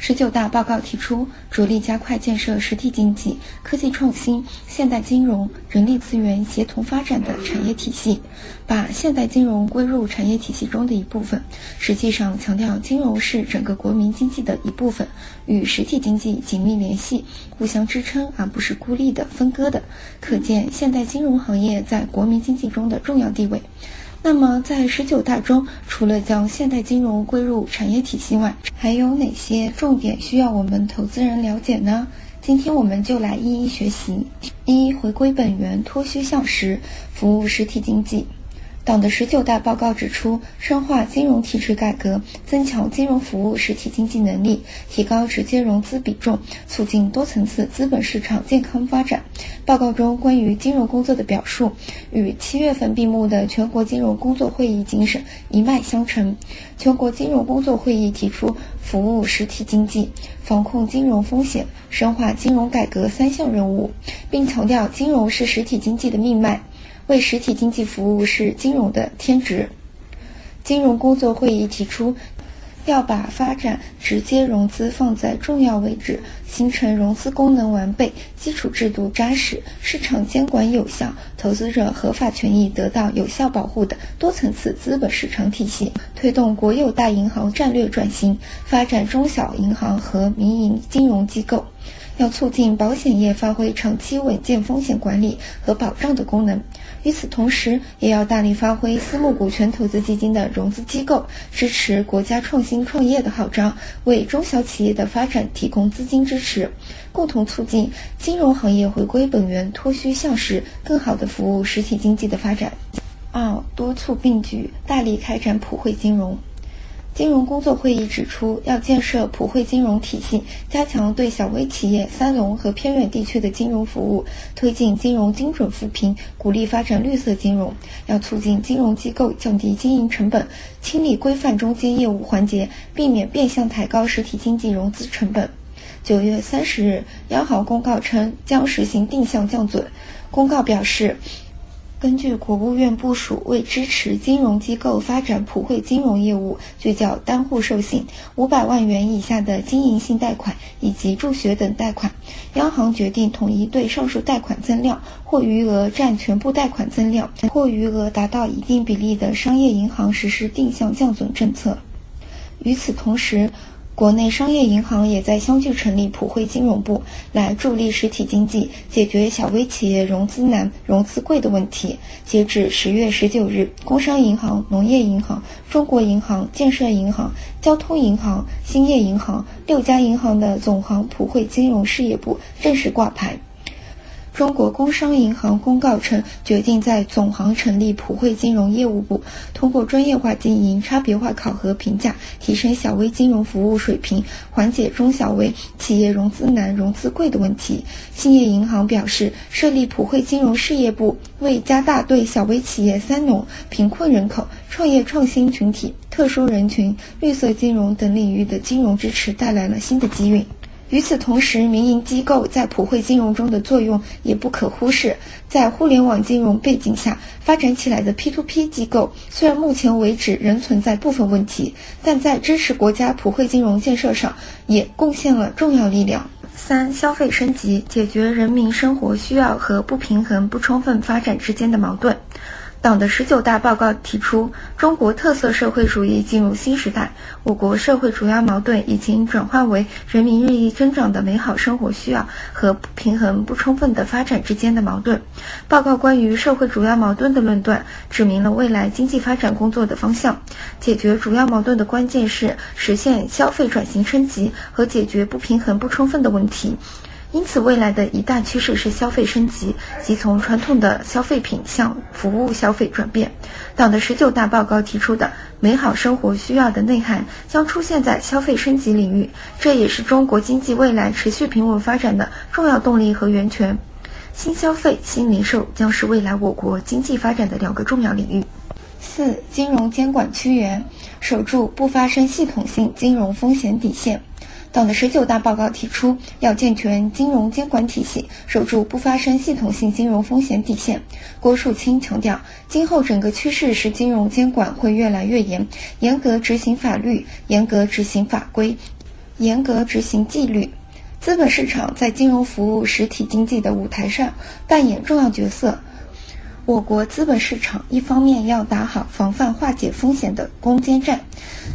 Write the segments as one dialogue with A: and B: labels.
A: 十九大报告提出，着力加快建设实体经济、科技创新、现代金融、人力资源协同发展的产业体系，把现代金融归入产业体系中的一部分。实际上，强调金融是整个国民经济的一部分，与实体经济紧密联系，互相支撑，而不是孤立的、分割的。可见，现代金融行业在国民经济中的重要地位。那么，在十九大中，除了将现代金融归入产业体系外，还有哪些重点需要我们投资人了解呢？今天我们就来一一学习。一、回归本源，脱虚向实，服务实体经济。党的十九大报告指出，深化金融体制改革，增强金融服务实体经济能力，提高直接融资比重，促进多层次资本市场健康发展。报告中关于金融工作的表述，与七月份闭幕的全国金融工作会议精神一脉相承。全国金融工作会议提出，服务实体经济、防控金融风险、深化金融改革三项任务，并强调金融是实体经济的命脉。为实体经济服务是金融的天职。金融工作会议提出，要把发展直接融资放在重要位置，形成融资功能完备、基础制度扎实、市场监管有效、投资者合法权益得到有效保护的多层次资本市场体系。推动国有大银行战略转型，发展中小银行和民营金融机构。要促进保险业发挥长期稳健风险管理和保障的功能。与此同时，也要大力发挥私募股权投资基金的融资机构，支持国家创新创业的号召，为中小企业的发展提供资金支持，共同促进金融行业回归本源、脱虚向实，更好地服务实体经济的发展。二、多促并举，大力开展普惠金融。金融工作会议指出，要建设普惠金融体系，加强对小微企业、三农和偏远地区的金融服务，推进金融精准扶贫，鼓励发展绿色金融。要促进金融机构降低经营成本，清理规范中间业务环节，避免变相抬高实体经济融资成本。九月三十日，央行公告称将实行定向降准。公告表示。根据国务院部署，为支持金融机构发展普惠金融业务，聚焦单户授信、五百万元以下的经营性贷款以及助学等贷款，央行决定统一对上述贷款增量或余额占全部贷款增量或余额达到一定比例的商业银行实施定向降准政策。与此同时，国内商业银行也在相继成立普惠金融部，来助力实体经济解决小微企业融资难、融资贵的问题。截至十月十九日，工商银行、农业银行、中国银行、建设银行、交通银行、兴业银行六家银行的总行普惠金融事业部正式挂牌。中国工商银行公告称，决定在总行成立普惠金融业务部，通过专业化经营、差别化考核评价，提升小微金融服务水平，缓解中小微企业融资难、融资贵的问题。兴业银行表示，设立普惠金融事业部，为加大对小微企业、三农、贫困人口、创业创新群体、特殊人群、绿色金融等领域的金融支持带来了新的机遇。与此同时，民营机构在普惠金融中的作用也不可忽视。在互联网金融背景下发展起来的 P2P 机构，虽然目前为止仍存在部分问题，但在支持国家普惠金融建设上也贡献了重要力量。三、消费升级，解决人民生活需要和不平衡不充分发展之间的矛盾。党的十九大报告提出，中国特色社会主义进入新时代，我国社会主要矛盾已经转化为人民日益增长的美好生活需要和不平衡不充分的发展之间的矛盾。报告关于社会主要矛盾的论断，指明了未来经济发展工作的方向。解决主要矛盾的关键是实现消费转型升级和解决不平衡不充分的问题。因此，未来的一大趋势是消费升级，即从传统的消费品向服务消费转变。党的十九大报告提出的美好生活需要的内涵将出现在消费升级领域，这也是中国经济未来持续平稳发展的重要动力和源泉。新消费、新零售将是未来我国经济发展的两个重要领域。四、金融监管趋严，守住不发生系统性金融风险底线。党的十九大报告提出，要健全金融监管体系，守住不发生系统性金融风险底线。郭树清强调，今后整个趋势是金融监管会越来越严，严格执行法律，严格执行法规，严格执行纪律。资本市场在金融服务实体经济的舞台上扮演重要角色。我国资本市场一方面要打好防范化解风险的攻坚战，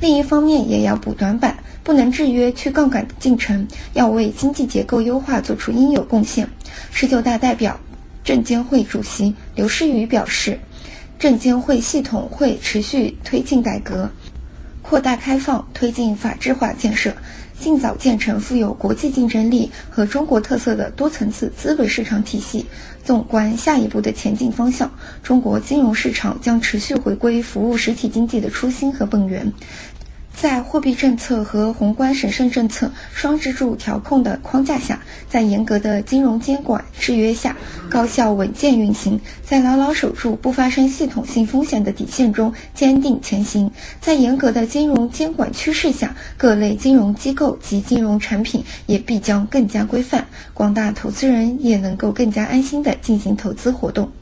A: 另一方面也要补短板，不能制约去杠杆的进程，要为经济结构优化做出应有贡献。十九大代表、证监会主席刘士余表示，证监会系统会持续推进改革，扩大开放，推进法治化建设。尽早建成富有国际竞争力和中国特色的多层次资本市场体系。纵观下一步的前进方向，中国金融市场将持续回归服务实体经济的初心和本源。在货币政策和宏观审慎政策双支柱调控的框架下，在严格的金融监管制约下，高效稳健运行；在牢牢守住不发生系统性风险的底线中坚定前行；在严格的金融监管趋势下，各类金融机构及金融产品也必将更加规范，广大投资人也能够更加安心地进行投资活动。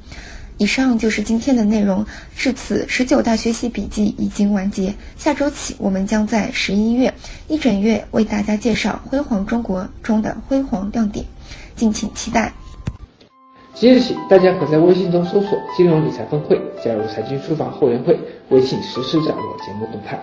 A: 以上就是今天的内容。至此，十九大学习笔记已经完结。下周起，我们将在十一月一整月为大家介绍《辉煌中国》中的辉煌亮点，敬请期待。
B: 即日起，大家可在微信中搜索“金融理财峰会”，加入财经书房后援会，微信实时掌握节目动态。